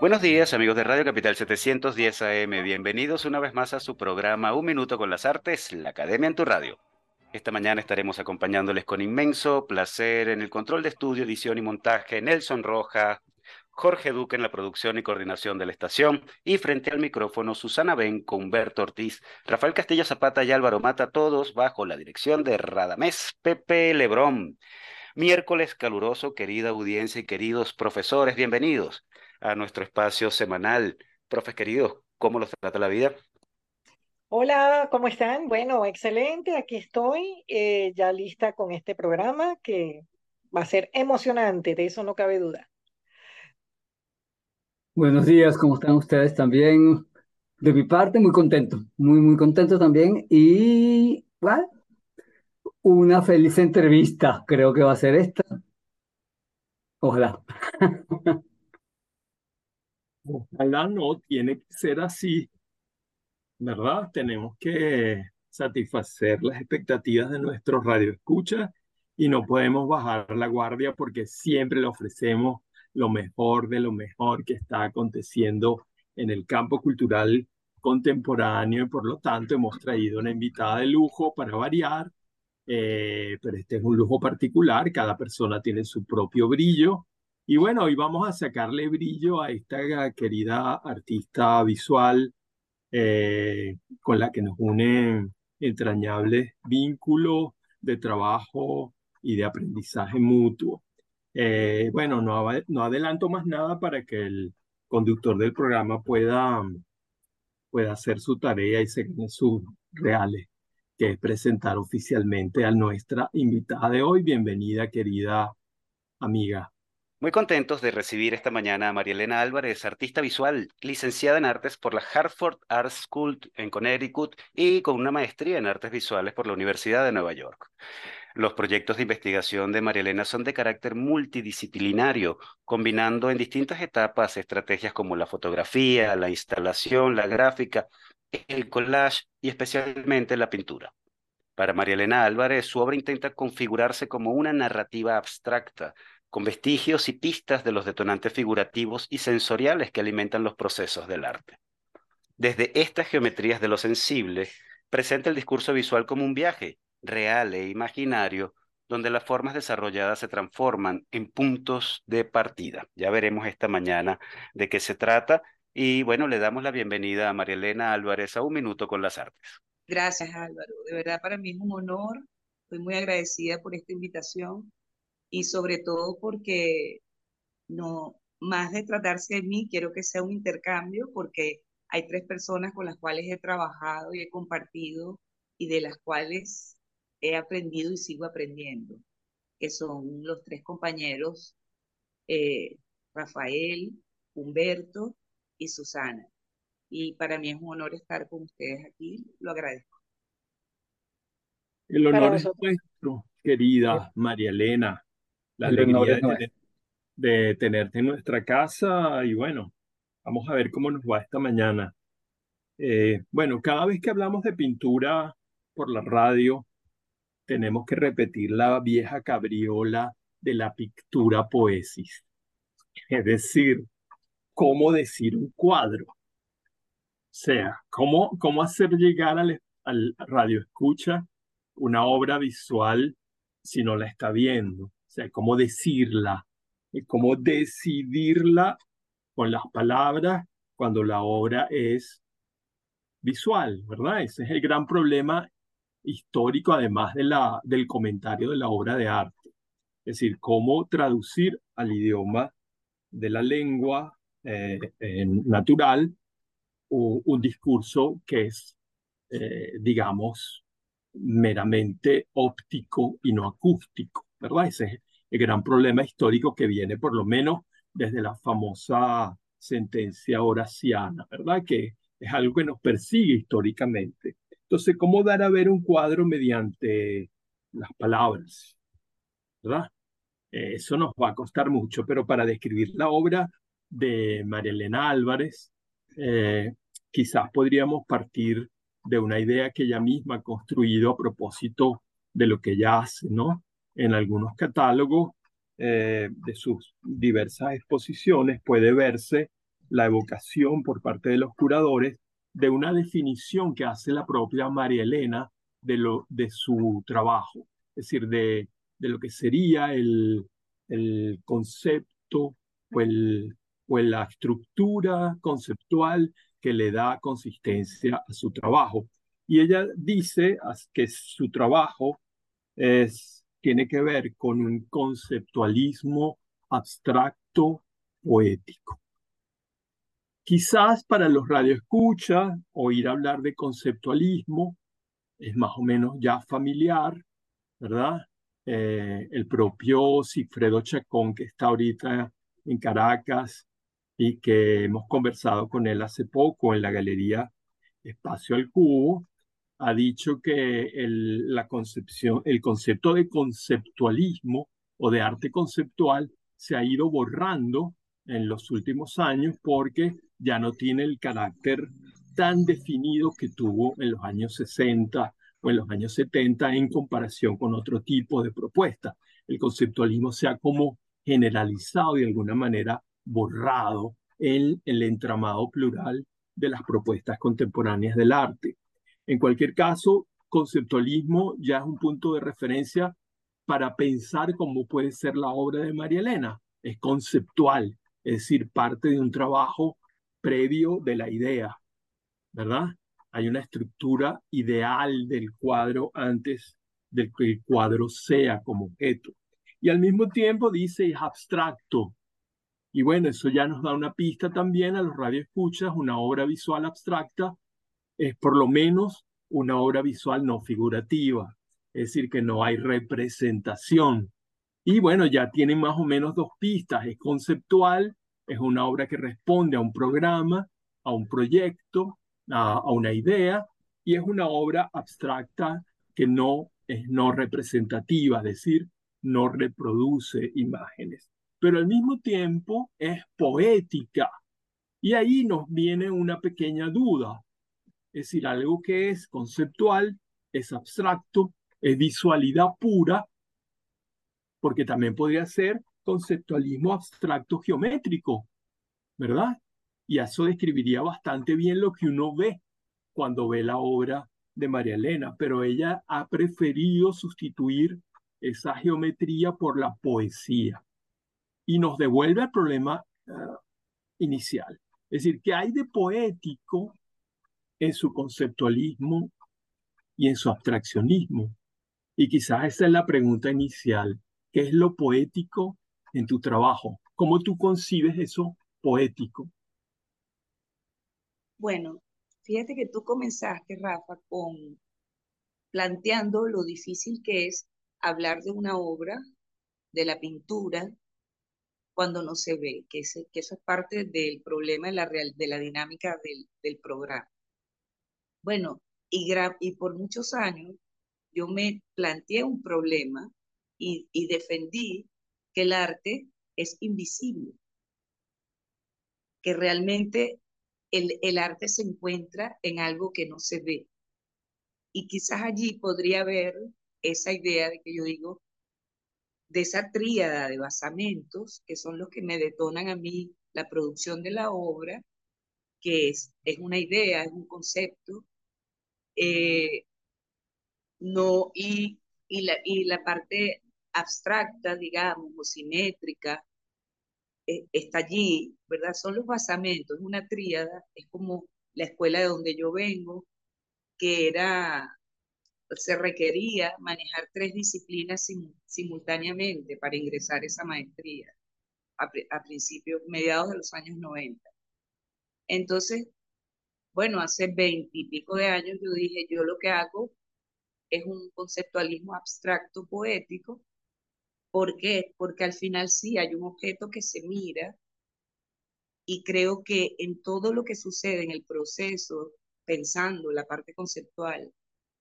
Buenos días amigos de Radio Capital 710 AM, bienvenidos una vez más a su programa Un Minuto con las Artes, la Academia en tu Radio. Esta mañana estaremos acompañándoles con inmenso placer en el control de estudio, edición y montaje Nelson Roja, Jorge Duque en la producción y coordinación de la estación y frente al micrófono Susana Benco, Humberto Ortiz, Rafael Castillo Zapata y Álvaro Mata, todos bajo la dirección de Radamés Pepe Lebrón. Miércoles caluroso, querida audiencia y queridos profesores, bienvenidos a nuestro espacio semanal. Profes queridos, ¿cómo los trata la vida? Hola, ¿cómo están? Bueno, excelente, aquí estoy eh, ya lista con este programa que va a ser emocionante, de eso no cabe duda. Buenos días, ¿cómo están ustedes también? De mi parte, muy contento, muy, muy contento también. Y, bueno, una feliz entrevista, creo que va a ser esta. Ojalá. Ojalá no, tiene que ser así, ¿verdad? Tenemos que satisfacer las expectativas de nuestros radioescuchas y no podemos bajar la guardia porque siempre le ofrecemos lo mejor de lo mejor que está aconteciendo en el campo cultural contemporáneo y por lo tanto hemos traído una invitada de lujo para variar, eh, pero este es un lujo particular, cada persona tiene su propio brillo y bueno, hoy vamos a sacarle brillo a esta querida artista visual eh, con la que nos unen entrañables vínculos de trabajo y de aprendizaje mutuo. Eh, bueno, no, adelanto más nada para que el conductor del programa pueda, pueda hacer su tarea y seguir sus reales, que es presentar oficialmente a nuestra invitada de hoy. Bienvenida, querida amiga. Muy contentos de recibir esta mañana a María Elena Álvarez, artista visual, licenciada en artes por la Hartford Art School en Connecticut y con una maestría en artes visuales por la Universidad de Nueva York. Los proyectos de investigación de María Elena son de carácter multidisciplinario, combinando en distintas etapas estrategias como la fotografía, la instalación, la gráfica, el collage y especialmente la pintura. Para María Elena Álvarez, su obra intenta configurarse como una narrativa abstracta, con vestigios y pistas de los detonantes figurativos y sensoriales que alimentan los procesos del arte. Desde estas geometrías de lo sensible, presenta el discurso visual como un viaje, real e imaginario, donde las formas desarrolladas se transforman en puntos de partida. Ya veremos esta mañana de qué se trata y bueno, le damos la bienvenida a María Elena Álvarez a Un Minuto con las Artes. Gracias Álvaro, de verdad para mí es un honor, estoy muy agradecida por esta invitación y sobre todo porque no, más de tratarse de mí, quiero que sea un intercambio porque hay tres personas con las cuales he trabajado y he compartido y de las cuales he aprendido y sigo aprendiendo, que son los tres compañeros, eh, Rafael, Humberto y Susana. Y para mí es un honor estar con ustedes aquí, lo agradezco. El honor es nuestro, querida María Elena, la alegría de, tenerte en nuestra casa y bueno, vamos a ver cómo nos va esta mañana. Eh, bueno, cada vez que hablamos de pintura por la radio, tenemos que repetir la vieja cabriola de la pictura poesis. Es decir, cómo decir un cuadro. O sea, cómo, cómo hacer llegar al, al radio escucha una obra visual si no la está viendo. O sea, cómo decirla, cómo decidirla con las palabras cuando la obra es visual, ¿verdad? Ese es el gran problema histórico, además de la, del comentario de la obra de arte. Es decir, cómo traducir al idioma de la lengua eh, natural un discurso que es, eh, digamos, meramente óptico y no acústico, ¿verdad? Ese es el gran problema histórico que viene por lo menos desde la famosa sentencia horaciana, ¿verdad? Que es algo que nos persigue históricamente. Entonces, ¿cómo dar a ver un cuadro mediante las palabras? ¿Verdad? Eh, eso nos va a costar mucho, pero para describir la obra de María Elena Álvarez, eh, quizás podríamos partir de una idea que ella misma ha construido a propósito de lo que ella hace, ¿no? En algunos catálogos eh, de sus diversas exposiciones puede verse la evocación por parte de los curadores de una definición que hace la propia María Elena de, lo, de su trabajo, es decir, de, de lo que sería el, el concepto o, el, o la estructura conceptual que le da consistencia a su trabajo. Y ella dice que su trabajo es, tiene que ver con un conceptualismo abstracto poético. Quizás para los radioescuchas oír hablar de conceptualismo es más o menos ya familiar, ¿verdad? Eh, el propio Cifredo Chacón, que está ahorita en Caracas y que hemos conversado con él hace poco en la galería Espacio al Cubo, ha dicho que el, la concepción, el concepto de conceptualismo o de arte conceptual se ha ido borrando en los últimos años porque ya no tiene el carácter tan definido que tuvo en los años 60 o en los años 70 en comparación con otro tipo de propuesta. El conceptualismo se ha como generalizado y de alguna manera borrado en el entramado plural de las propuestas contemporáneas del arte. En cualquier caso, conceptualismo ya es un punto de referencia para pensar cómo puede ser la obra de María Elena. Es conceptual, es decir, parte de un trabajo previo de la idea, ¿verdad? hay una estructura ideal del cuadro antes de que el cuadro sea como objeto. Y al mismo tiempo dice es abstracto. Y bueno, eso ya nos da una pista también a los radioescuchas, una obra visual abstracta es por lo menos una obra visual no figurativa, es decir, que no hay representación. Y bueno, ya tiene más o menos dos pistas, es conceptual, es una obra que responde a un programa, a un proyecto, a, una idea y es una obra abstracta que no es no representativa, es decir, no reproduce imágenes, pero al mismo tiempo es poética. Y ahí nos viene una pequeña duda, es decir, algo que es conceptual, es abstracto, es visualidad pura, porque también podría ser conceptualismo abstracto geométrico, ¿verdad? y eso describiría bastante bien lo que uno ve cuando ve la obra de María Elena, pero ella ha preferido sustituir esa geometría por la poesía y nos devuelve al problema eh, inicial. Es decir, que hay de poético en su conceptualismo y en su abstraccionismo? Y quizás esa es la pregunta inicial. ¿Qué es lo poético en tu trabajo? ¿Cómo tú concibes eso poético? Bueno, fíjate que tú comenzaste, Rafa, con planteando lo difícil que es hablar de una obra, de la pintura, cuando no se ve, que, eso es parte del problema de la, real, de la dinámica del, programa. Bueno, y, por muchos años yo me planteé un problema y, defendí que el arte es invisible, que realmente el, arte se encuentra en algo que no se ve. Y quizás allí podría haber esa idea de que yo digo, de esa tríada de basamentos, que son los que me detonan a mí la producción de la obra, que es, es una idea, es un concepto, eh, no, y, y, la, y la parte abstracta, digamos, o simétrica, eh, está allí, ¿verdad? Son los basamentos, es una tríada, es como la escuela de donde yo vengo, que era, se requería manejar tres disciplinas simultáneamente para ingresar a esa maestría a, principios, mediados de los años 90. Entonces, bueno, hace veintipico de años yo dije, yo lo que hago es un conceptualismo abstracto poético. ¿Por qué? Porque al final sí hay un objeto que se mira y creo que en todo lo que sucede en el proceso, pensando la parte conceptual,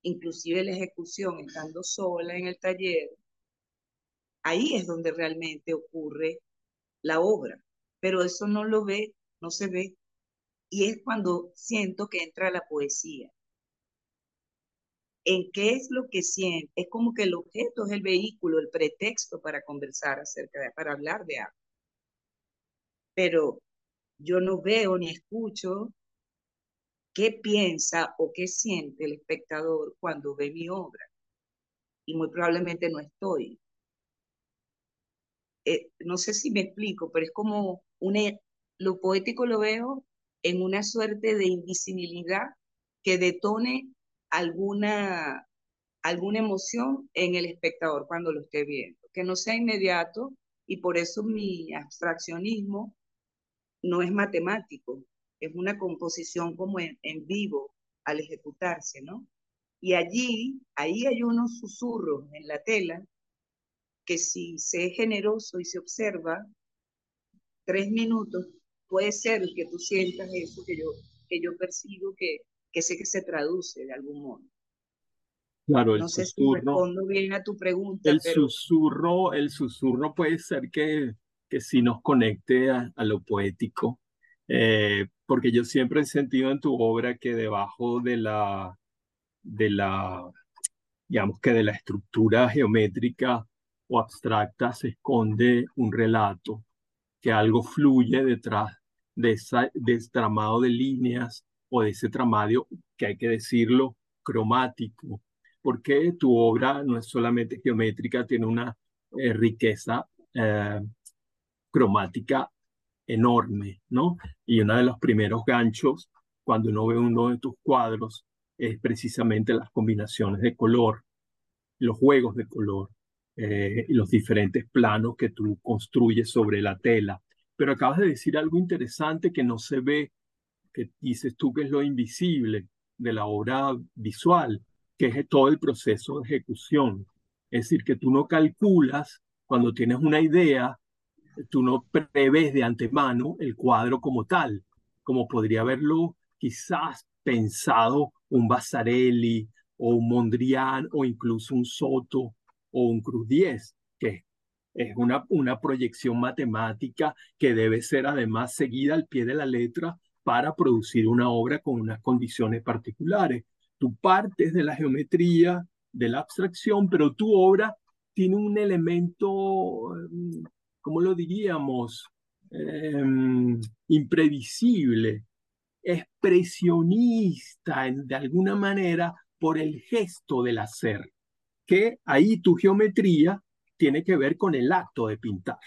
inclusive la ejecución, estando sola en el taller, ahí es donde realmente ocurre la obra, pero eso no lo ve, no se ve, y es cuando siento que entra la poesía. ¿En qué es lo que siente? Es como que el objeto es el vehículo, el pretexto para conversar acerca de, para hablar de algo. Pero yo no veo ni escucho qué piensa o qué siente el espectador cuando ve mi obra. Y muy probablemente no estoy. Eh, no sé si me explico, pero es como una, lo poético lo veo en una suerte de invisibilidad que detone alguna, alguna emoción en el espectador cuando lo esté viendo, que no sea inmediato y por eso mi abstraccionismo no es matemático, es una composición como en, vivo al ejecutarse, ¿no? Y allí, ahí hay unos susurros en la tela que si se es generoso y se observa, tres minutos, puede ser que tú sientas eso que yo, que yo percibo que, que sé que se traduce de algún modo. Claro, el no sé susurro, si respondo bien a tu pregunta. el pero... susurro, el susurro puede ser que, que sí nos conecte a, a lo poético, eh, porque yo siempre he sentido en tu obra que debajo de la, de la, digamos que de la estructura geométrica o abstracta se esconde un relato, que algo fluye detrás de, ese tramado de líneas o de ese tramado, que hay que decirlo, cromático, porque tu obra no es solamente geométrica, tiene una eh, riqueza eh, cromática enorme, ¿no? Y uno de los primeros ganchos, cuando uno ve uno de tus cuadros, es precisamente las combinaciones de color, los juegos de color eh, los diferentes planos que tú construyes sobre la tela. Pero acabas de decir algo interesante que no se ve, que dices tú que es lo invisible de la obra visual, que es todo el proceso de ejecución. Es decir, que tú no calculas cuando tienes una idea tú no prevés de antemano el cuadro como tal, como podría haberlo quizás pensado un Basarelli o un Mondrian o incluso un Soto o un Cruz 10, que es una, una proyección matemática que debe ser además seguida al pie de la letra para producir una obra con unas condiciones particulares. Tú partes de la geometría, de la abstracción, pero tu obra tiene un elemento mm, ¿cómo lo diríamos? Em, imprevisible, expresionista de alguna manera por el gesto del hacer, que ahí tu geometría tiene que ver con el acto de pintar,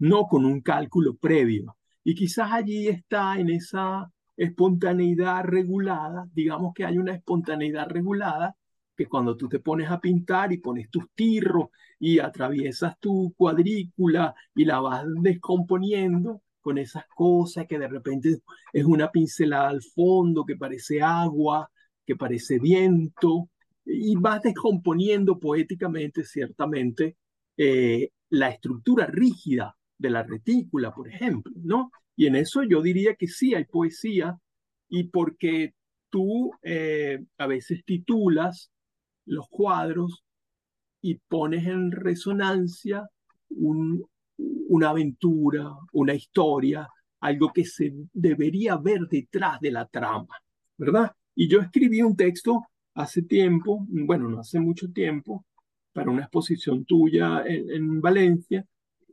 no con un cálculo previo. Y quizás allí está en esa espontaneidad regulada, digamos que hay una espontaneidad regulada que cuando tú te pones a pintar y pones tus tirros y atraviesas tu cuadrícula y la vas descomponiendo con esas cosas que de repente es una pincelada al fondo que parece agua, que parece viento, y vas descomponiendo poéticamente, ciertamente, eh, la estructura rígida de la retícula, por ejemplo, ¿no? Y en eso yo diría que sí hay poesía, y porque tú eh, a veces titulas los cuadros y pones en resonancia una aventura, una historia, algo que se debería ver detrás de la trama, ¿verdad? Y yo escribí un texto hace tiempo, bueno, no hace mucho tiempo, para una exposición tuya en, Valencia,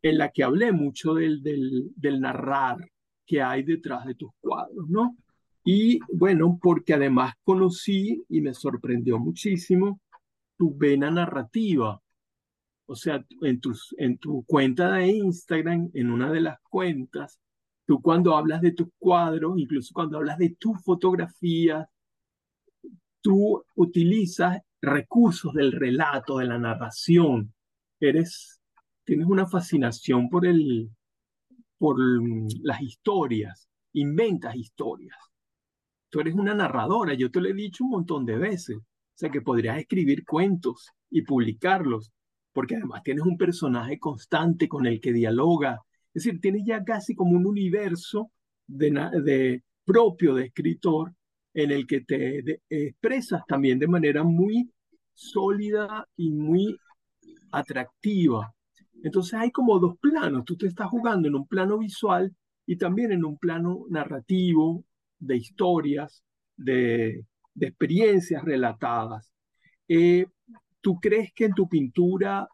en la que hablé mucho del, del, del narrar que hay detrás de tus cuadros, ¿no? Y bueno, porque además conocí y me sorprendió muchísimo tu vena narrativa. O sea, en, tus, en tu cuenta de Instagram, en una de las cuentas, tú cuando hablas de tus cuadros, incluso cuando hablas de tus fotografías, tú utilizas recursos del relato, de la narración. Eres, tienes una fascinación por el, por las historias, inventas historias. Tú eres una narradora, yo te lo he dicho un montón de veces. O sea, que podrías escribir cuentos y publicarlos, porque además tienes un personaje constante con el que dialoga. Es decir, tienes ya casi como un universo de, propio de escritor en el que te expresas también de manera muy sólida y muy atractiva. Entonces hay como dos planos. Tú te estás jugando en un plano visual y también en un plano narrativo, de historias, de, experiencias relatadas. Eh, ¿Tú crees que en tu pintura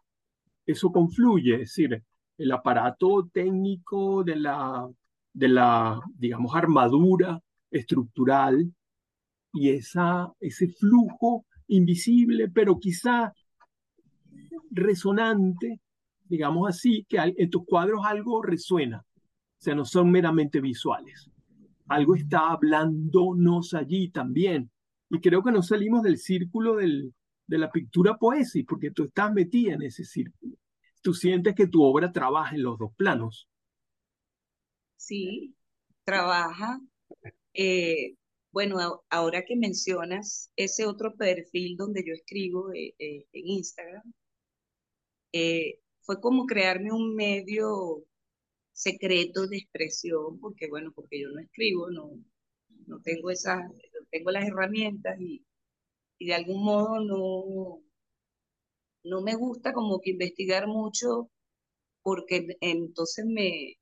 eso confluye? Es decir, el aparato técnico de la, de la digamos, armadura estructural y esa, ese flujo invisible, pero quizá resonante, digamos así, que en tus cuadros algo resuena, o sea, no son meramente visuales. Algo está hablándonos allí también. Y creo que no salimos del círculo del, de la pintura poesía, porque tú estás metida en ese círculo. Tú sientes que tu obra trabaja en los dos planos. Sí, trabaja. Eh, bueno, ahora que mencionas ese otro perfil donde yo escribo eh, eh, en Instagram, fue como crearme un medio secreto de expresión, porque bueno, porque yo no escribo, no, no tengo esas, tengo las herramientas y, y de algún modo no, no me gusta como que investigar mucho porque entonces me,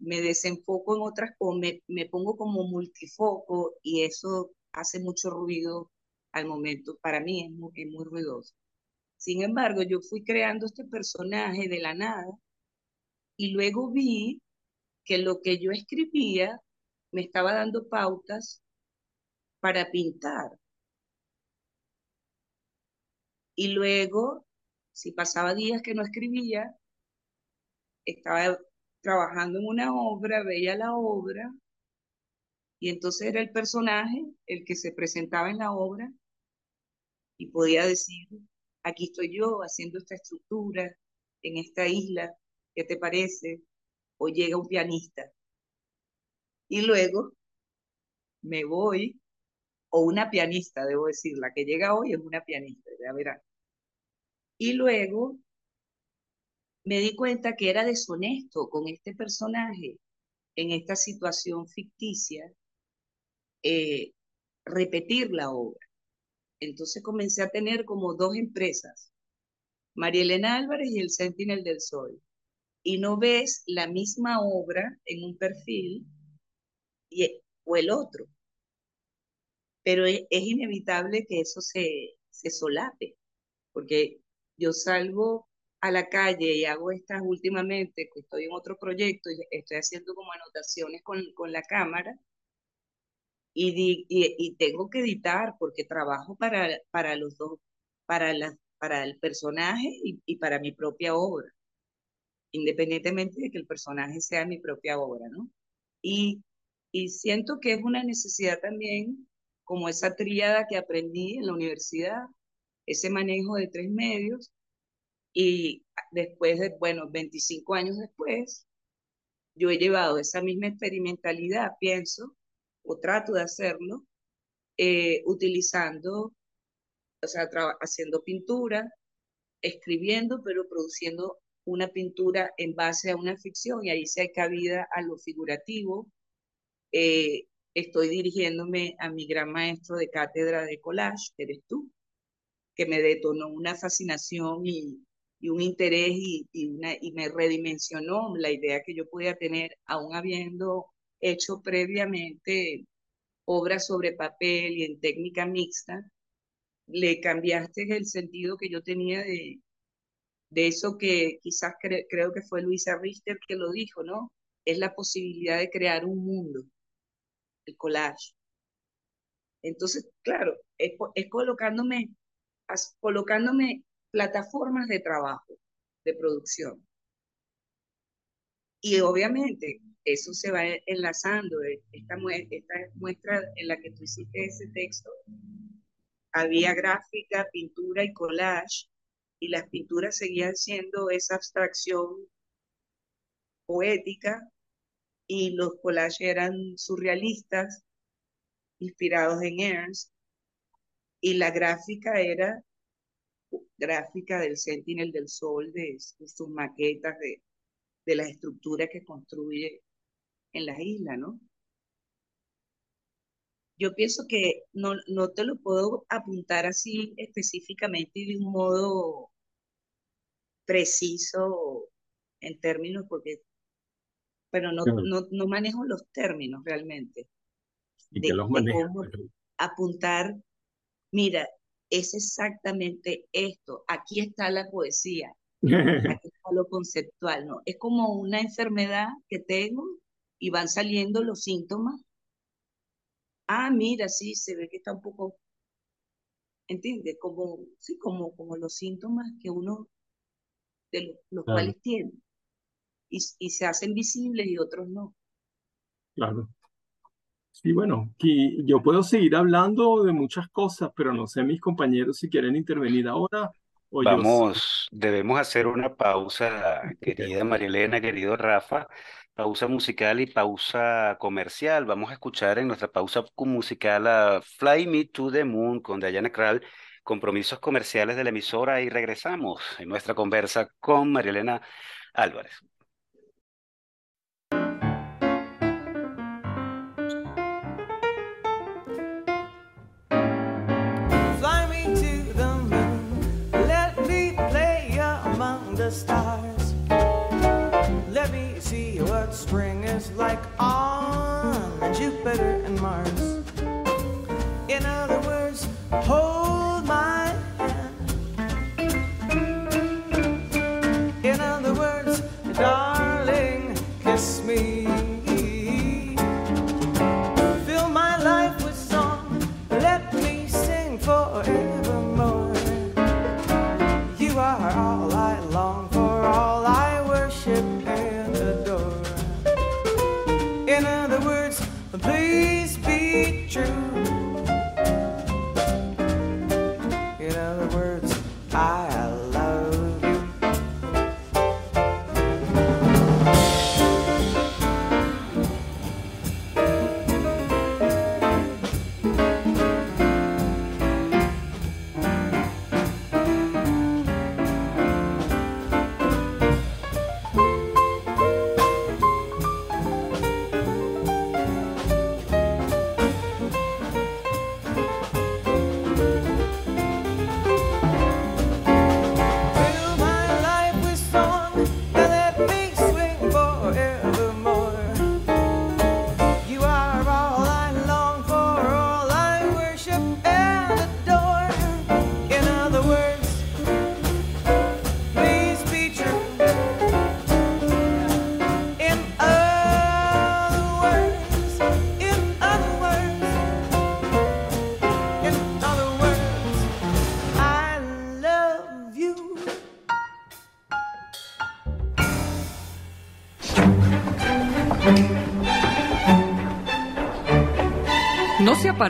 me desenfoco en otras o me, me pongo como multifoco y eso hace mucho ruido al momento. Para mí es muy, es muy ruidoso. Sin embargo, yo fui creando este personaje de la nada y luego vi que lo que yo escribía me estaba dando pautas para pintar. Y luego, si pasaba días que no escribía, estaba trabajando en una obra, veía la obra, y entonces era el personaje el que se presentaba en la obra y podía decir, aquí estoy yo haciendo esta estructura en esta isla, ¿qué te parece? O llega un pianista. Y luego me voy, o una pianista, debo decir, la que llega hoy es una pianista, ya verán. Y luego me di cuenta que era deshonesto con este personaje en esta situación ficticia eh, repetir la obra. Entonces comencé a tener como dos empresas, María Elena Álvarez y el Sentinel del Sol. Y no ves la misma obra en un perfil y, o el otro. Pero es, es inevitable que eso se, se solape, porque yo salgo a la calle y hago estas últimamente, que estoy en otro proyecto y estoy haciendo como anotaciones con, con la cámara y, y, tengo que editar porque trabajo para, para los dos, para, la, para el personaje y, y para mi propia obra, independientemente de que el personaje sea mi propia obra, ¿no? Y, y siento que es una necesidad también, como esa tríada que aprendí en la universidad, ese manejo de tres medios, y después de, bueno, 25 años después, yo he llevado esa misma experimentalidad, pienso, o trato de hacerlo, eh, utilizando, o sea, haciendo pintura, escribiendo, pero produciendo una pintura en base a una ficción, y ahí se hay cabida a lo figurativo. Eh, estoy dirigiéndome a mi gran maestro de cátedra de collage, que eres tú, que me detonó una fascinación y, y un interés y, una, y me redimensionó la idea que yo podía tener, aún habiendo hecho previamente obras sobre papel y en técnica mixta, le cambiaste el sentido que yo tenía de, de eso que quizás creo que fue Luisa Richter que lo dijo, ¿no? Es la posibilidad de crear un mundo, el collage. Entonces, claro, es, es colocándome, colocándome plataformas de trabajo, de producción. Y obviamente eso se va enlazando. Eh, esta, esta muestra en la que tú hiciste ese texto, había gráfica, pintura y collage, y las pinturas seguían siendo esa abstracción poética, y los collages eran surrealistas, inspirados en Ernst, y la gráfica era gráfica del Sentinel del Sol, de, sus maquetas, de, de las estructuras que construye en las islas, ¿no? Yo pienso que no, no te lo puedo apuntar así específicamente y de un modo preciso en términos, porque, pero no, no, no manejo los términos realmente. ¿Y que los manejo? apuntar, mira, es exactamente esto, aquí está la poesía, aquí está lo conceptual, ¿no? Es como una enfermedad que tengo y van saliendo los síntomas ah, mira, sí, se ve que está un poco, ¿entiendes? Como, sí, como, como los síntomas que uno, de los, cuales tiene. Y, y, se hacen visibles y otros no. Claro. Sí, bueno, yo puedo seguir hablando de muchas cosas, pero no sé mis compañeros si quieren intervenir ahora o Vamos, debemos hacer una pausa, querida María Elena, querido Rafa, pausa musical y pausa comercial. Vamos a escuchar en nuestra pausa musical a Fly Me to the Moon con Diana Krall, compromisos comerciales de la emisora y regresamos en nuestra conversa con María Elena Álvarez. Stars. Let me see what spring is like on Jupiter and Mars. In other words, hold my hand. In other words, darling,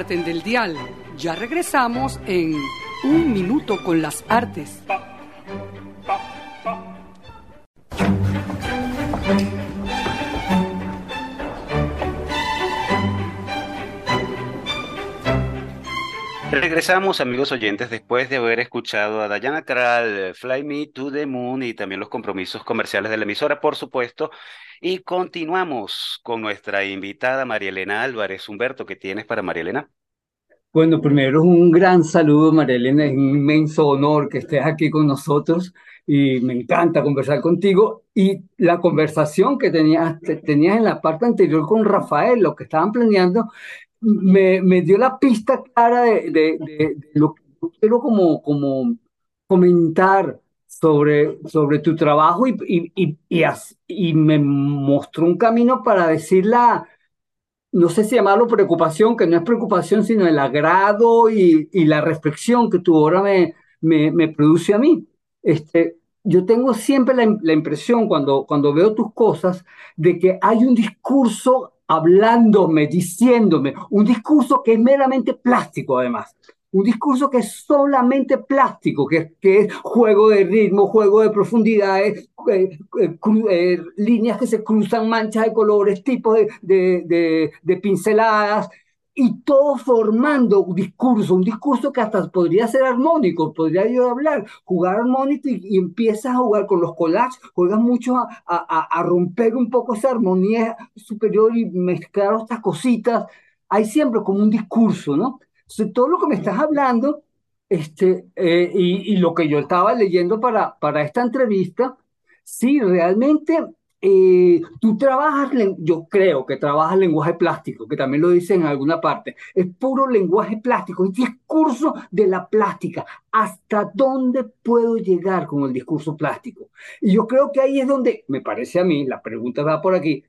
del dial. Ya regresamos en Un Minuto con las Artes. Regresamos, amigos oyentes, después de haber escuchado a Diana Kral, Fly Me to the Moon y también los compromisos comerciales de la emisora, por supuesto. Y continuamos con nuestra invitada María Elena Álvarez. Humberto, ¿qué tienes para María Elena? Bueno, primero un gran saludo, María Elena. Es un inmenso honor que estés aquí con nosotros y me encanta conversar contigo. Y la conversación que tenías, tenías en la parte anterior con Rafael, lo que estaban planeando, me, me dio la pista clara de, de, de, lo que quiero como, como comentar sobre, sobre tu trabajo y, y, y, y, me mostró un camino para decir la, no sé si llamarlo preocupación, que no es preocupación, sino el agrado y, la reflexión que tu obra me, me, me, produce a mí. Este, yo tengo siempre la, la, impresión cuando, cuando veo tus cosas de que hay un discurso hablándome, diciéndome, un discurso que es meramente plástico además. Un discurso que es solamente plástico, que, es juego de ritmo, juego de profundidades, eh, eh, eh, líneas que se cruzan, manchas de colores, tipos de, pinceladas, y todo formando un discurso, un discurso que hasta podría ser armónico, podría yo hablar, jugar armónico y, y empiezas a jugar con los collages, juegas mucho a, a, a, romper un poco esa armonía superior y mezclar estas cositas. Hay siempre como un discurso, ¿no? Entonces, todo lo que me estás hablando este, eh, y, y, lo que yo estaba leyendo para, para esta entrevista, sí, realmente eh, tú trabajas, yo creo que trabajas lenguaje plástico, que también lo dice en alguna parte, es puro lenguaje plástico, es discurso de la plástica. ¿Hasta dónde puedo llegar con el discurso plástico? Y yo creo que ahí es donde, me parece a mí, la pregunta va por aquí,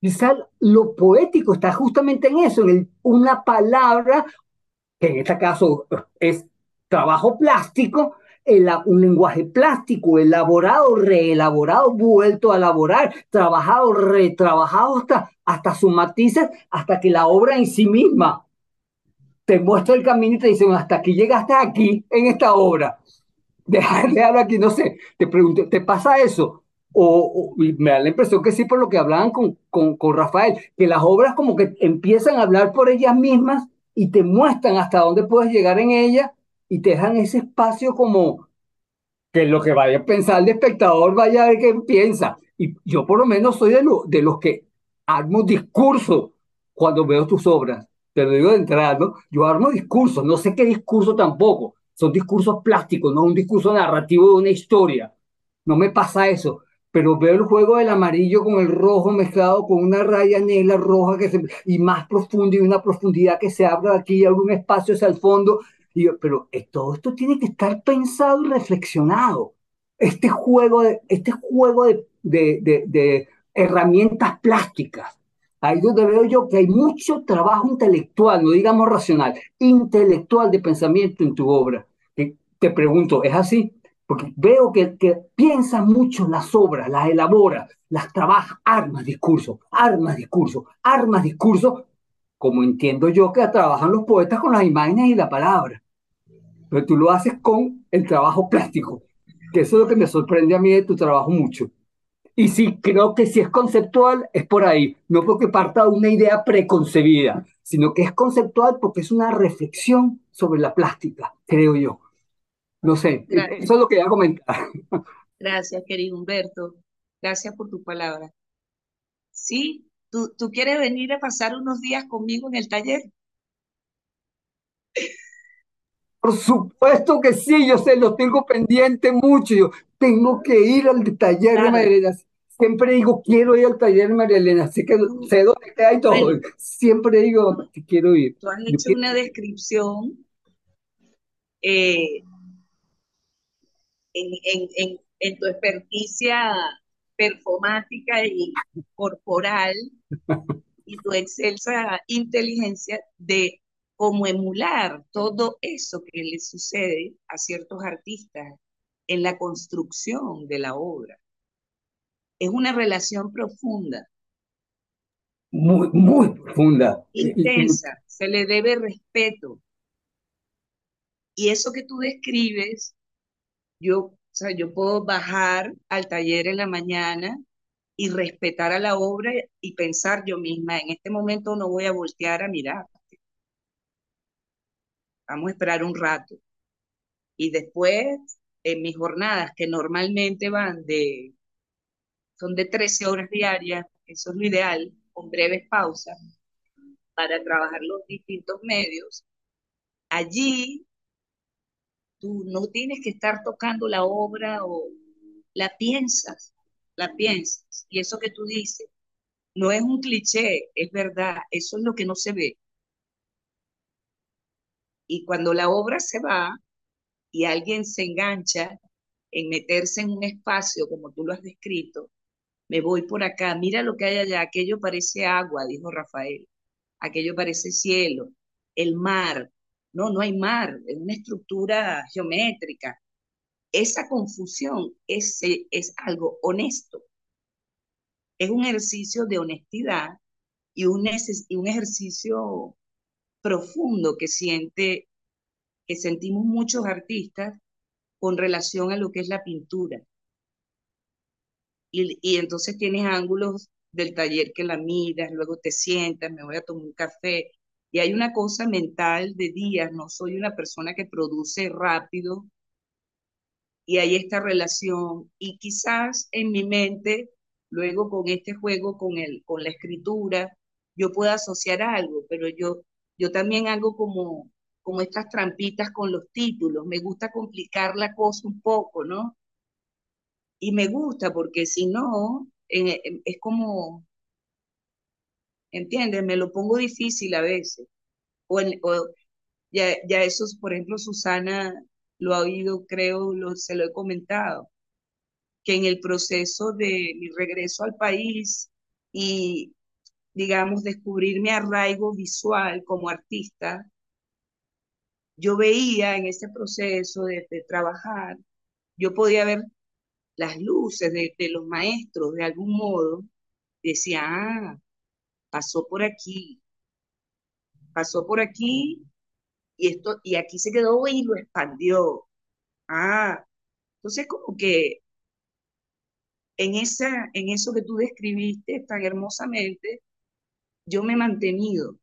quizás lo poético está justamente en eso, en el, una palabra, que en este caso es trabajo plástico, el, un lenguaje plástico, elaborado, reelaborado, vuelto a elaborar, trabajado, retrabajado hasta, hasta sus matices, hasta que la obra en sí misma te muestra el camino y te dice, hasta aquí llegaste aquí en esta obra. Dejarle hablar aquí, no sé, te pregunto, ¿te pasa eso? O, me da la impresión que sí, por lo que hablaban con, con Rafael, que las obras como que empiezan a hablar por ellas mismas y te muestran hasta dónde puedes llegar en ellas y te dejan ese espacio como que lo que vaya a pensar el espectador vaya a ver qué piensa. Y yo por lo menos soy de, lo, de los que armo discurso cuando veo tus obras. Te lo digo de entrada, ¿no? Yo armo discurso, no sé qué discurso tampoco. Son discursos plásticos, no un discurso narrativo de una historia. No me pasa eso. Pero veo el juego del amarillo con el rojo mezclado con una raya negra roja que se, y más profundo y una profundidad que se abre aquí y algún espacio hacia el fondo yo, pero todo esto tiene que estar pensado y reflexionado. Este juego de, este juego de, de, herramientas plásticas. Ahí donde veo yo que hay mucho trabajo intelectual, no digamos racional, intelectual de pensamiento en tu obra. Te pregunto, ¿es así? Porque veo que, que piensas mucho las obras, las elaboras, las trabajas, armas discurso, armas discurso, armas discurso, como entiendo yo que trabajan los poetas con las imágenes y la palabra pero tú lo haces con el trabajo plástico, que eso es lo que me sorprende a mí de tu trabajo mucho. Y sí, creo que si es conceptual, es por ahí, no porque parta de una idea preconcebida, sino que es conceptual porque es una reflexión sobre la plástica, creo yo. No sé, Gracias. eso es lo que voy a comentar. Gracias, querido Humberto. Gracias por tu palabra. Sí, ¿tú, tú quieres venir a pasar unos días conmigo en el taller. Por supuesto que sí, yo sé, lo tengo pendiente mucho. Yo tengo que ir al taller claro. de María Elena. Siempre digo, quiero ir al taller de María Elena. Sé, que, sé dónde queda y todo. Bueno, Siempre digo que quiero ir. Tú has hecho quiero... una descripción eh, en, en, en, en, tu experticia performática y corporal y tu excelsa inteligencia de como emular todo eso que le sucede a ciertos artistas en la construcción de la obra. Es una relación profunda. Muy, muy profunda. Intensa, se le debe respeto. Y eso que tú describes, yo, o sea, yo puedo bajar al taller en la mañana y respetar a la obra y pensar yo misma, en este momento no voy a voltear a mirar vamos a esperar un rato. Y después, en mis jornadas, que normalmente van de, son de 13 horas diarias, eso es lo ideal, con breves pausas, para trabajar los distintos medios, allí tú no tienes que estar tocando la obra o la piensas, la piensas. Y eso que tú dices, no es un cliché, es verdad, eso es lo que no se ve. Y cuando la obra se va y alguien se engancha en meterse en un espacio como tú lo has descrito, me voy por acá, mira lo que hay allá, aquello parece agua, dijo Rafael, aquello parece cielo, el mar, no, no hay mar, es una estructura geométrica. Esa confusión es, es algo honesto, es un ejercicio de honestidad y un, y un ejercicio profundo que siente, que sentimos muchos artistas con relación a lo que es la pintura. Y, y entonces tienes ángulos del taller que la miras, luego te sientas, me voy a tomar un café, y hay una cosa mental de días, no soy una persona que produce rápido. Y hay esta relación. Y quizás en mi mente, luego con este juego, con, el, con la escritura, yo pueda asociar algo, pero yo, yo también hago como, como estas trampitas con los títulos, me gusta complicar la cosa un poco, ¿no? Y me gusta porque si no, es como, ¿entiendes? Me lo pongo difícil a veces. O, ya, ya eso, por ejemplo, Susana lo ha oído, creo, lo, se lo he comentado, que en el proceso de mi regreso al país y, digamos, descubrir mi arraigo visual como artista, yo veía en ese proceso de, trabajar, yo podía ver las luces de, de, los maestros de algún modo, decía, ah, pasó por aquí, pasó por aquí y esto, y aquí se quedó y lo expandió. Ah, entonces como que en, esa, en eso que tú describiste tan hermosamente, yo me he mantenido.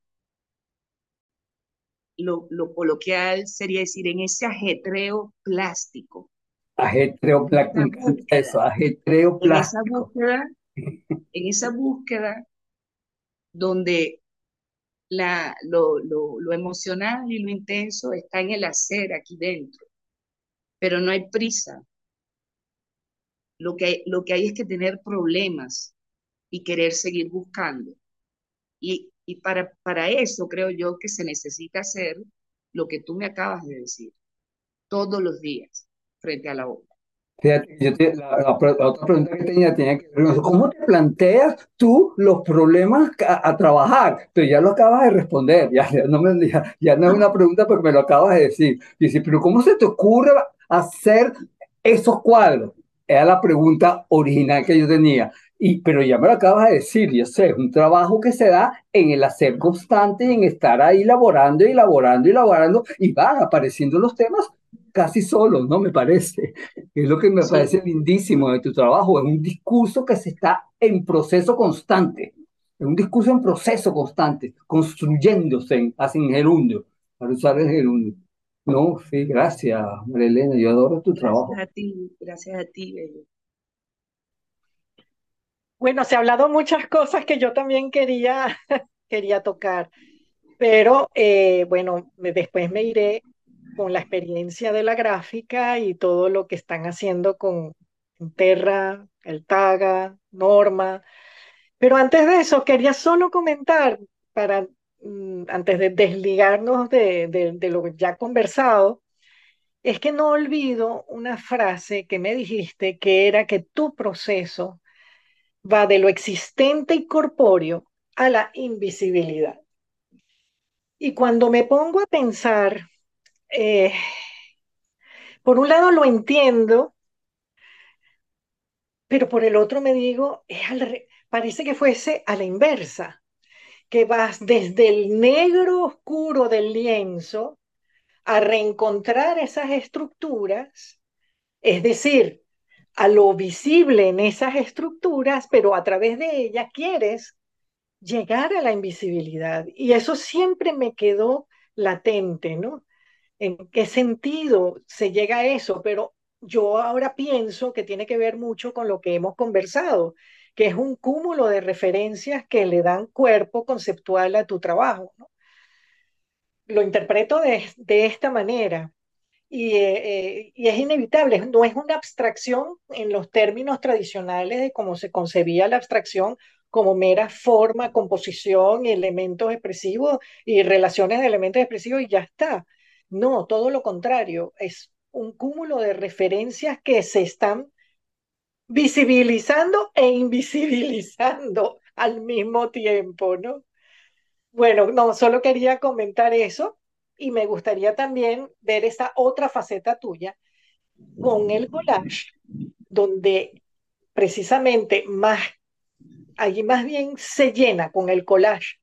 Lo, lo coloquial sería decir, en ese ajetreo plástico. Ajetreo plástico, eso, ajetreo plástico. En esa búsqueda, en esa búsqueda donde la, lo, lo, lo, emocional y lo intenso está en el hacer aquí dentro, pero no hay prisa. Lo que hay, lo que hay es que tener problemas y querer seguir buscando. Y, y para, para eso creo yo que se necesita hacer lo que tú me acabas de decir, todos los días, frente a la. Fíjate, yo te, la, la, otra pregunta que tenía tenía que ver cómo te planteas tú los problemas a, a, trabajar. Pero ya lo acabas de responder, ya, ya no me, ya, ya, no es una pregunta porque me lo acabas de decir. Dice, pero ¿cómo se te ocurre hacer esos cuadros? Era la pregunta original que yo tenía. Y, pero ya me lo acabas de decir, yo sé, es un trabajo que se da en el hacer constante y en estar ahí laborando y laborando y laborando y van apareciendo los temas casi solo, ¿no? Me parece. Es lo que me sí. parece lindísimo de tu trabajo. Es un discurso que se está en proceso constante. Es un discurso en proceso constante, construyéndose en, así en gerundio, para usar el gerundio. No, sí, gracias, María Elena. Yo adoro tu trabajo. Gracias a ti, gracias a ti, Bello. Bueno, se ha hablado muchas cosas que yo también quería, quería tocar, pero eh, bueno, después me iré con la experiencia de la gráfica y todo lo que están haciendo con Terra, el Taga, Norma. Pero antes de eso, quería solo comentar, para, mm, antes de desligarnos de, de, de lo ya conversado, es que no olvido una frase que me dijiste, que era que tu proceso va de lo existente y corpóreo a la invisibilidad. Y cuando me pongo a pensar eh, por un lado lo entiendo, pero por el otro me digo, parece que fuese a la inversa, que vas desde el negro oscuro del lienzo a reencontrar esas estructuras, es decir, a lo visible en esas estructuras, pero a través de ellas quieres llegar a la invisibilidad. Y eso siempre me quedó latente, ¿no? en qué sentido se llega a eso, pero yo ahora pienso que tiene que ver mucho con lo que hemos conversado, que es un cúmulo de referencias que le dan cuerpo conceptual a tu trabajo. Lo interpreto de esta manera. Y, eh, y, es inevitable, no es una abstracción en los términos tradicionales de cómo se concebía la abstracción como mera forma, composición, elementos expresivos y relaciones de elementos expresivos y ya está. No, todo lo contrario, es un cúmulo de referencias que se están visibilizando e invisibilizando al mismo tiempo, ¿no? Bueno, no, solo quería comentar eso y me gustaría también ver esta otra faceta tuya con el collage, donde precisamente más, allí más bien se llena con el collage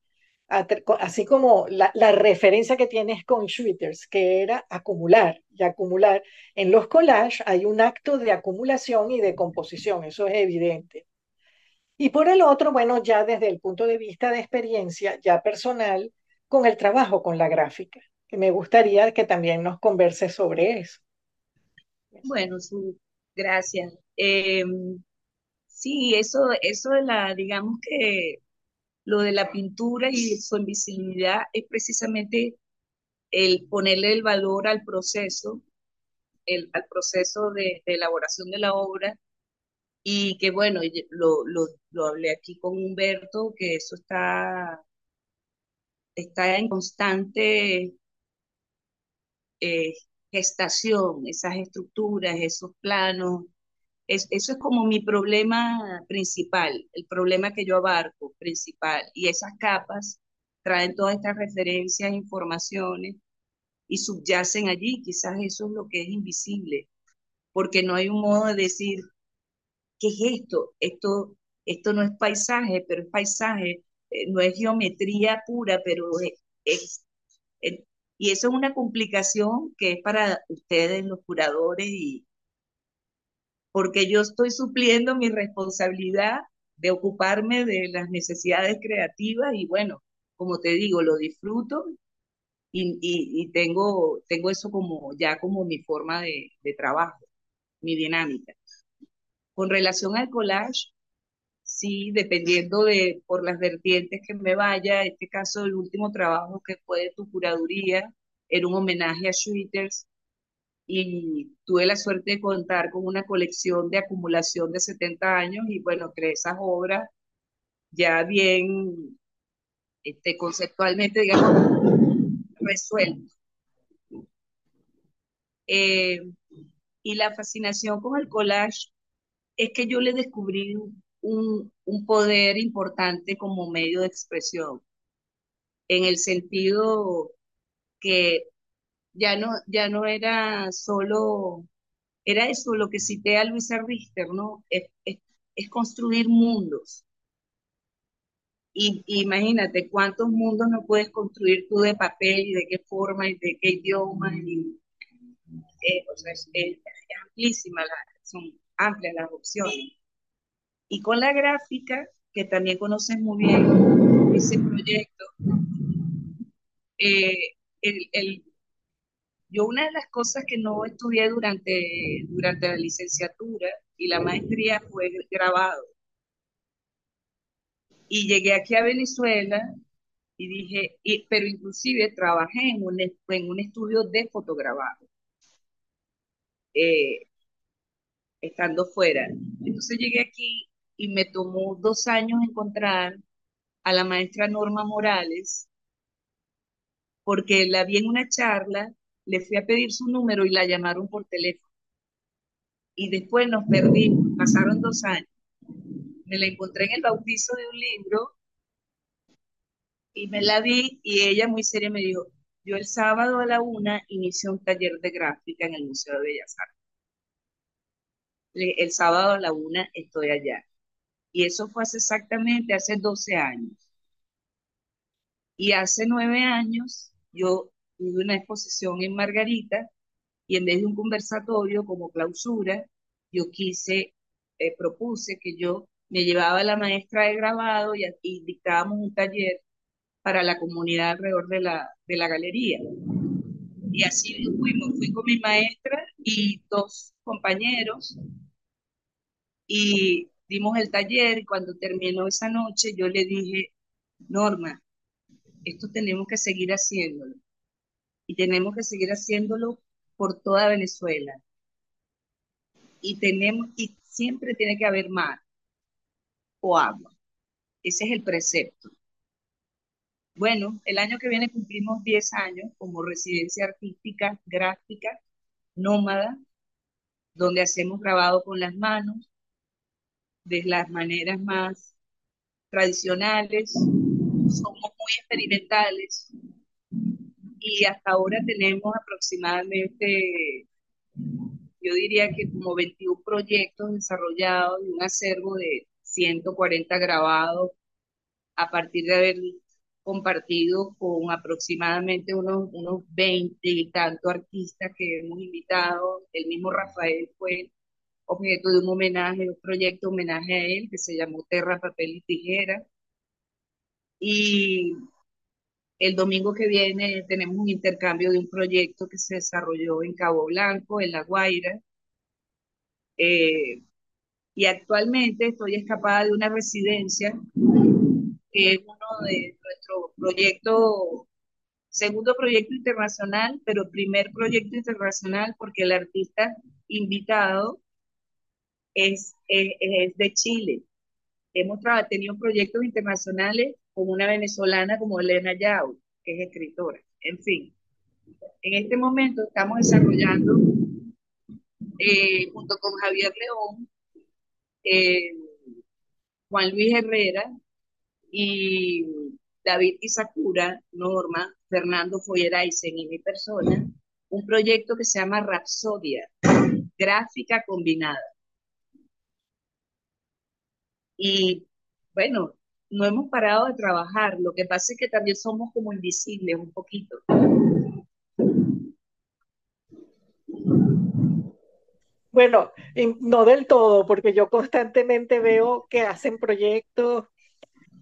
así como la, referencia que tienes con Schwitters, que era acumular y acumular. En los collages hay un acto de acumulación y de composición, eso es evidente. Y por el otro, bueno, ya desde el punto de vista de experiencia, ya personal, con el trabajo con la gráfica, me gustaría que también nos converse sobre eso. Bueno, gracias. Eh, sí, eso, eso de la, digamos que lo de la pintura y su invisibilidad es precisamente el ponerle el valor al proceso, el, al proceso de, de elaboración de la obra y que bueno, lo, lo, lo hablé aquí con Humberto, que eso está, está en constante eh, gestación, esas estructuras, esos planos. Es, eso es como mi problema principal, el problema que yo abarco principal. Y esas capas traen todas estas referencias, informaciones y subyacen allí. Quizás eso es lo que es invisible, porque no hay un modo de decir, ¿qué es esto? Esto, esto no es paisaje, pero es paisaje, eh, no es geometría pura, pero es, y eso es una complicación que es para ustedes, los curadores, y porque yo estoy supliendo mi responsabilidad de ocuparme de las necesidades creativas y bueno, como te digo, lo disfruto y, y, tengo, tengo eso como ya como mi forma de trabajo, mi dinámica. Con relación al collage, sí, dependiendo de por las vertientes que me vaya, este caso el último trabajo que fue de tu curaduría era un homenaje a Schwitters y tuve la suerte de contar con una colección de acumulación de 70 años y bueno, creé esas obras ya bien este, conceptualmente, digamos, resueltas. Eh, y la fascinación con el collage es que yo le descubrí un, un poder importante como medio de expresión, en el sentido que ya no, ya no era solo, era eso lo que cité a Luisa Richter, ¿no? Es, es, es construir mundos. Y, imagínate cuántos mundos no puedes construir tú de papel y de qué forma y de qué idioma. Y, eh, o sea, es, es, amplísima, la, son amplias las opciones. Y con la gráfica, que también conoces muy bien ese proyecto, eh, el, el, yo una de las cosas que no estudié durante, durante la licenciatura y la maestría fue grabado. Y llegué aquí a Venezuela y dije, pero inclusive trabajé en un, en un estudio de fotograbado, eh, estando fuera. Entonces llegué aquí y me tomó dos años encontrar a la maestra Norma Morales, porque la vi en una charla, le fui a pedir su número y la llamaron por teléfono. Y después nos perdimos, pasaron dos años. Me la encontré en el bautizo de un libro y me la vi y ella muy seria me dijo, yo el sábado a la una inicio un taller de gráfica en el Museo de Bellas Artes. El sábado a la una estoy allá. Y eso fue hace exactamente hace 12 años. Y hace nueve años yo tuve una exposición en Margarita y en vez de un conversatorio como clausura, yo quise, eh, propuse que yo me llevaba a la maestra de grabado y, y, dictábamos un taller para la comunidad alrededor de la, de la galería. Y así fuimos, fui con mi maestra y dos compañeros y dimos el taller y cuando terminó esa noche yo le dije, Norma, esto tenemos que seguir haciéndolo. Y tenemos que seguir haciéndolo por toda Venezuela. Y tenemos, y siempre tiene que haber mar o agua. Ese es el precepto. Bueno, el año que viene cumplimos 10 años como residencia artística, gráfica, nómada, donde hacemos grabado con las manos, de las maneras más tradicionales, somos muy experimentales y hasta ahora tenemos aproximadamente, yo diría que como 21 proyectos desarrollados y un acervo de 140 grabados a partir de haber compartido con aproximadamente unos, unos 20 y tantos artistas que hemos invitado. El mismo Rafael fue objeto de un homenaje, un proyecto homenaje a él que se llamó Terra, Papel y Tijera. Y, El domingo que viene tenemos un intercambio de un proyecto que se desarrolló en Cabo Blanco, en La Guaira. Eh, y actualmente estoy escapada de una residencia que es uno de nuestros proyectos, segundo proyecto internacional, pero primer proyecto internacional porque el artista invitado es, es, de Chile. Hemos tenido proyectos internacionales con una venezolana como Elena Yao, que es escritora. En fin, en este momento estamos desarrollando, eh, junto con Javier León, eh, Juan Luis Herrera y David Isakura, Norma, Fernando Foyeraisen y mi persona, un proyecto que se llama Rapsodia, gráfica combinada. Y bueno, no hemos parado de trabajar, lo que pasa es que también somos como invisibles un poquito. Bueno, no del todo, porque yo constantemente veo que hacen proyectos.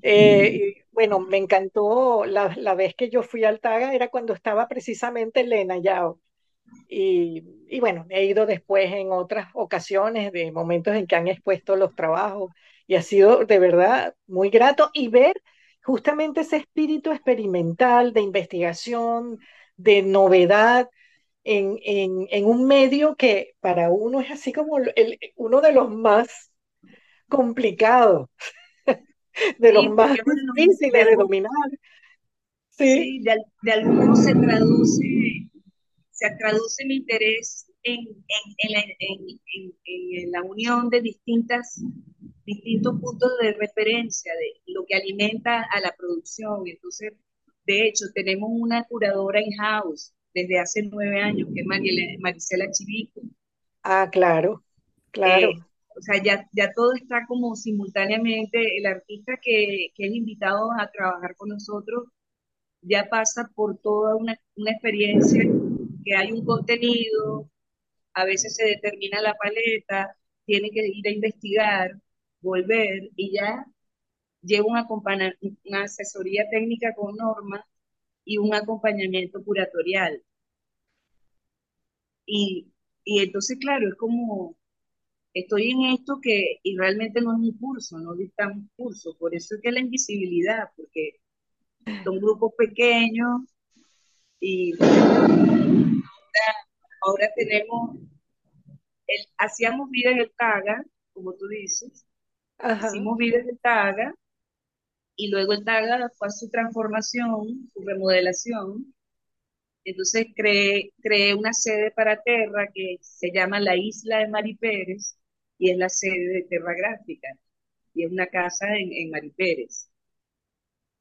Eh, bueno, me encantó la, la, vez que yo fui al Taga, era cuando estaba precisamente Elena Yao. Y, y, bueno, he ido después en otras ocasiones de momentos en que han expuesto los trabajos y ha sido de verdad muy grato y ver justamente ese espíritu experimental de investigación, de novedad en, en, en un medio que para uno es así como el, uno de los más complicados, de los más difíciles de dominar. Sí, de, de algún modo se traduce, se traduce el interés en, en, la, en, la, unión de distintas, distintos puntos de referencia de lo que alimenta a la producción. Entonces, de hecho, tenemos una curadora in-house desde hace nueve años, que es Marisela Chivico. Ah, claro, claro. Eh, o sea, ya, ya todo está como simultáneamente, el artista que, que es invitado a trabajar con nosotros ya pasa por toda una, una experiencia, que hay un contenido, a veces se determina la paleta, tiene que ir a investigar, volver y ya lleva una asesoría técnica con norma y un acompañamiento curatorial. Y, y entonces, claro, es como, estoy en esto que, y realmente no es un curso, no dictamos un curso, por eso es que la invisibilidad, porque son grupos pequeños y ahora tenemos, el, hacíamos vida en el TAGA, como tú dices, hicimos en el TAGA, y luego el TAGA fue a su transformación, su remodelación, entonces creé, creé una sede para Terra que se llama la Isla de Mari Pérez, y es la sede de Terra Gráfica, y es una casa en, en Mari Pérez.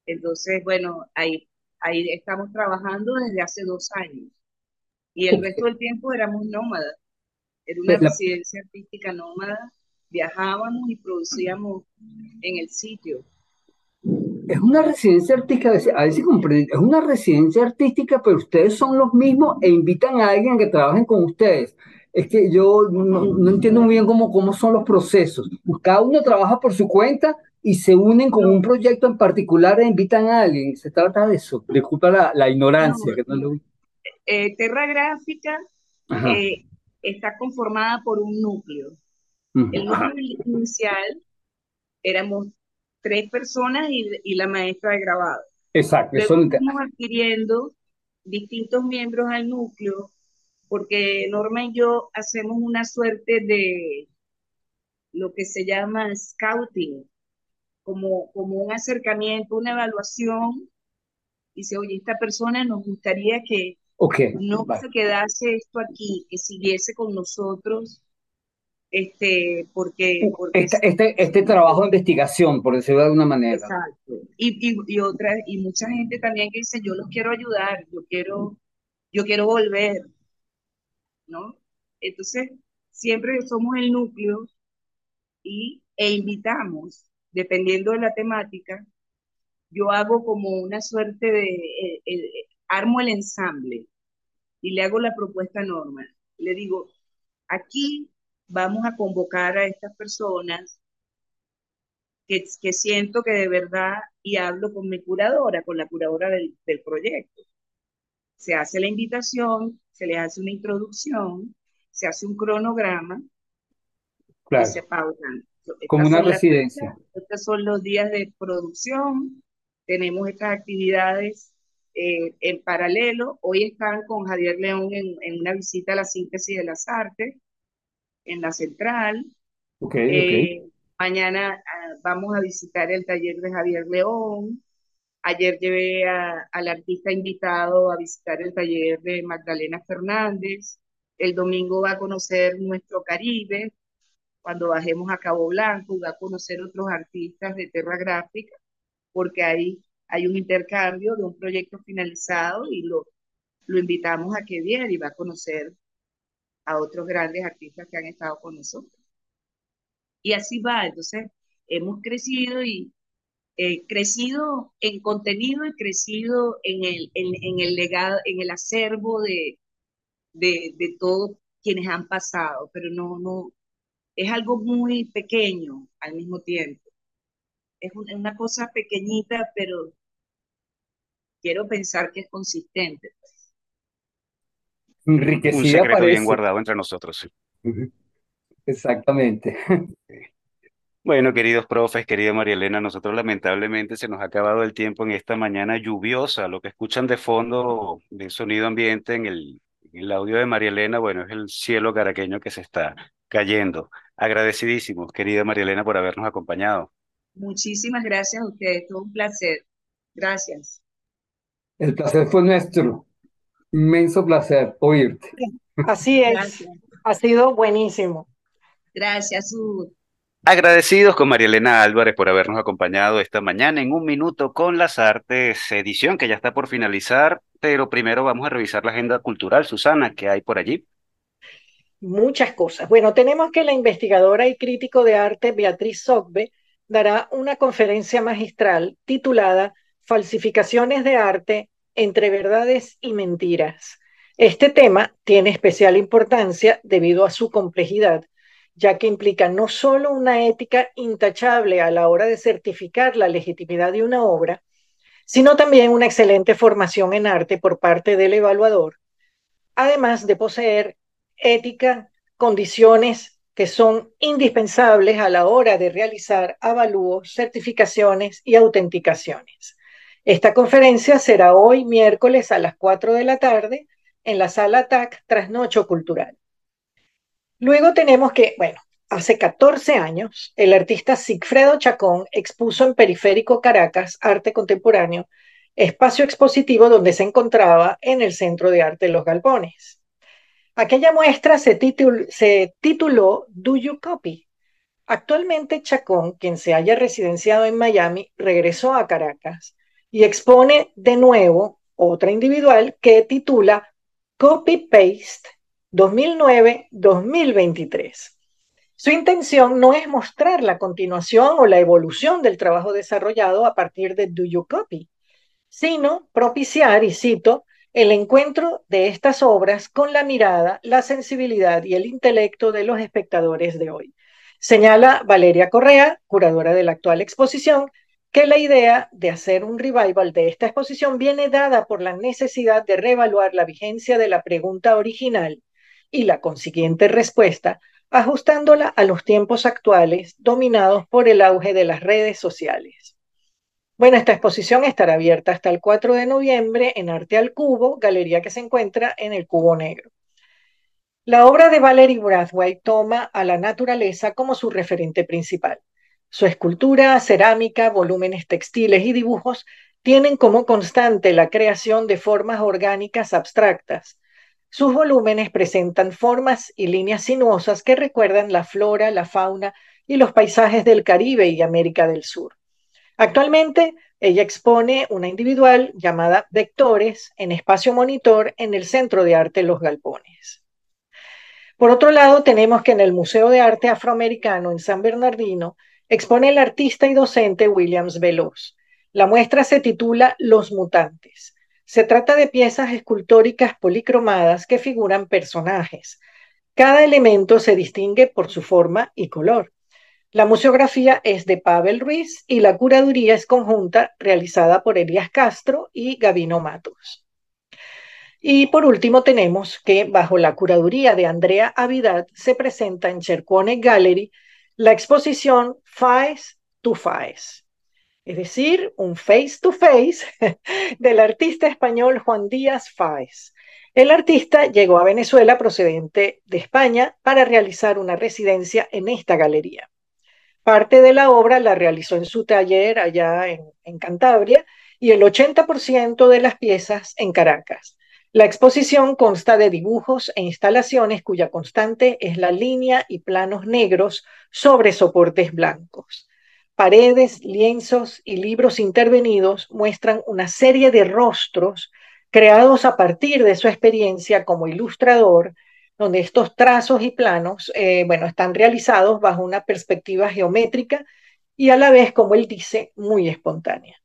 Entonces, bueno, ahí, ahí estamos trabajando desde hace dos años. Y el resto del tiempo éramos nómadas. Era una residencia artística nómada. Viajábamos y producíamos en el sitio. Es una residencia artística, a ver si comprende, es una residencia artística, pero ustedes son los mismos e invitan a alguien que trabajen con ustedes. Es que yo no, no entiendo muy bien cómo, cómo son los procesos. Cada uno trabaja por su cuenta y se unen con un proyecto en particular e invitan a alguien. Se trata de eso. Disculpa la, la ignorancia. que no lo... Eh, Terra Gráfica eh, está conformada por un núcleo. El núcleo inicial éramos tres personas y, la maestra de grabado. Exacto. Luego estamos adquiriendo distintos miembros al núcleo porque Norma y yo hacemos una suerte de lo que se llama scouting, como, como un acercamiento, una evaluación. Dice, oye, esta persona nos gustaría que Okay, no se quedase esto aquí, que siguiese con nosotros, este, porque... porque este, este, este, trabajo de investigación, por decirlo de alguna manera. Exacto. Y, y, y, otra, y mucha gente también que dice, yo los quiero ayudar, yo quiero, yo quiero volver, ¿no? Entonces, siempre somos el núcleo y, e invitamos, dependiendo de la temática, yo hago como una suerte de... Eh, eh, armo el ensamble y le hago la propuesta normal. Le digo, aquí vamos a convocar a estas personas que, que siento que de verdad, y hablo con mi curadora, con la curadora del, del proyecto. Se hace la invitación, se le hace una introducción, se hace un cronograma y Claro, se pautan. como una residencia. fechas, estos son los días de producción, tenemos estas actividades eh, en paralelo. Hoy están con Javier León en, en una visita a la síntesis de las artes en la central. Ok, ok. Eh, mañana ah, vamos a visitar el taller de Javier León. Ayer llevé a- al artista invitado a visitar el taller de Magdalena Fernández. El domingo va a conocer nuestro Caribe. Cuando bajemos a Cabo Blanco, va a conocer otros artistas de Terra Gráfica, porque ahí hay un intercambio de un proyecto finalizado y lo, lo invitamos a que viera y va a conocer a otros grandes artistas que han estado con nosotros. Y así va. Entonces, hemos crecido y eh, crecido en contenido y crecido en el, en, el legado, en el acervo de, de, de todos quienes han pasado, pero no, no, es algo muy pequeño al mismo tiempo. Es un- una cosa pequeñita, pero quiero pensar que es consistente. Un secreto bien guardado entre nosotros. Exactamente. Bueno, queridos profes, querida María Elena, nosotros lamentablemente se nos ha acabado el tiempo en esta mañana lluviosa. Lo que escuchan de fondo de sonido ambiente en el, en el audio de María Elena, bueno, es el cielo caraqueño que se está cayendo. Agradecidísimos, querida María Elena, por habernos acompañado. Muchísimas gracias a ustedes, todo un placer. Gracias. El placer fue nuestro. Inmenso placer oírte. Así es, Gracias. ha sido buenísimo. Gracias, Ud. Agradecidos con María Elena Álvarez por habernos acompañado esta mañana en Un Minuto con las Artes, edición que ya está por finalizar, pero primero vamos a revisar la agenda cultural. Susana, ¿qué hay por allí? Muchas cosas. Bueno, tenemos que la investigadora y crítico de arte Beatriz Sogbe dará una conferencia magistral titulada Falsificaciones de arte entre verdades y mentiras. Este tema tiene especial importancia debido a su complejidad, ya que implica no solo una ética intachable a la hora de certificar la legitimidad de una obra, sino también una excelente formación en arte por parte del evaluador, además de poseer ética, condiciones que son indispensables a la hora de realizar avalúos, certificaciones y autenticaciones. Esta conferencia será hoy miércoles a las 4 de la tarde en la sala TAC Trasnocho Cultural. Luego tenemos que, bueno, hace 14 años, el artista Sigfredo Chacón expuso en Periférico Caracas Arte Contemporáneo, espacio expositivo donde se encontraba en el Centro de Arte Los Galpones. Aquella muestra se, titul se tituló Do You Copy? Actualmente Chacón, quien se haya residenciado en Miami, regresó a Caracas y expone de nuevo otra individual que titula Copy Paste 2009-2023. Su intención no es mostrar la continuación o la evolución del trabajo desarrollado a partir de Do You Copy, sino propiciar, y cito, el encuentro de estas obras con la mirada, la sensibilidad y el intelecto de los espectadores de hoy. Señala Valeria Correa, curadora de la actual exposición, que la idea de hacer un revival de esta exposición viene dada por la necesidad de reevaluar la vigencia de la pregunta original y la consiguiente respuesta, ajustándola a los tiempos actuales dominados por el auge de las redes sociales. Bueno, esta exposición estará abierta hasta el 4 de noviembre en Arte al Cubo, galería que se encuentra en el Cubo Negro. La obra de Valerie Brathwaite toma a la naturaleza como su referente principal. Su escultura, cerámica, volúmenes textiles y dibujos tienen como constante la creación de formas orgánicas abstractas. Sus volúmenes presentan formas y líneas sinuosas que recuerdan la flora, la fauna y los paisajes del Caribe y América del Sur. Actualmente, ella expone una individual llamada Vectores en espacio monitor en el Centro de Arte Los Galpones. Por otro lado, tenemos que en el Museo de Arte Afroamericano en San Bernardino expone el artista y docente Williams Veloz. La muestra se titula Los Mutantes. Se trata de piezas escultóricas policromadas que figuran personajes. Cada elemento se distingue por su forma y color. La museografía es de Pavel Ruiz y la curaduría es conjunta realizada por Elías Castro y Gabino Matos. Y por último tenemos que bajo la curaduría de Andrea Avidad se presenta en Chercone Gallery la exposición Face to Face, es decir, un face to face del artista español Juan Díaz Fáez. El artista llegó a Venezuela procedente de España para realizar una residencia en esta galería. Parte de la obra la realizó en su taller allá en, en Cantabria y el 80% de las piezas en Caracas. La exposición consta de dibujos e instalaciones cuya constante es la línea y planos negros sobre soportes blancos. Paredes, lienzos y libros intervenidos muestran una serie de rostros creados a partir de su experiencia como ilustrador, donde estos trazos y planos, eh, bueno, están realizados bajo una perspectiva geométrica y a la vez, como él dice, muy espontánea.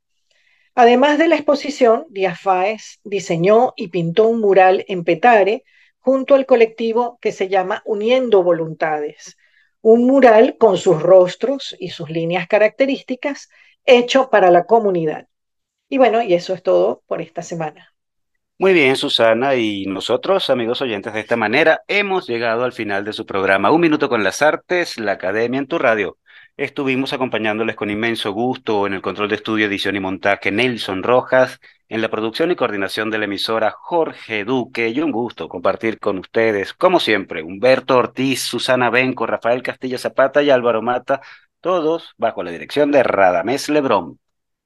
Además de la exposición, Díaz Fáez diseñó y pintó un mural en Petare junto al colectivo que se llama Uniendo Voluntades, un mural con sus rostros y sus líneas características hecho para la comunidad. Y bueno, y eso es todo por esta semana. Muy bien, Susana, y nosotros, amigos oyentes, de esta manera hemos llegado al final de su programa Un Minuto con las Artes, la Academia en tu Radio. Estuvimos acompañándoles con inmenso gusto en el control de estudio, edición y montaje Nelson Rojas, en la producción y coordinación de la emisora Jorge Duque, y un gusto compartir con ustedes, como siempre, Humberto Ortiz, Susana Benco, Rafael Castillo Zapata y Álvaro Mata, todos bajo la dirección de Radamés Lebrón.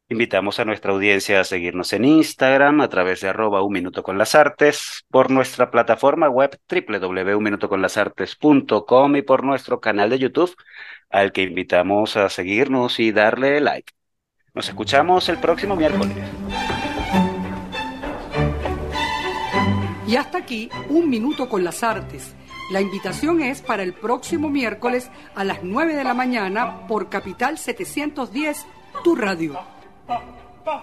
Invitamos a nuestra audiencia a seguirnos en Instagram a través de arroba un minuto con las artes, por nuestra plataforma web www.uminutoconlasartes.com y por nuestro canal de YouTube, al que invitamos a seguirnos y darle like. Nos escuchamos el próximo miércoles. Y hasta aquí, un minuto con las artes. La invitación es para el próximo miércoles a las 9 de la mañana por Capital 710, tu radio. 爸爸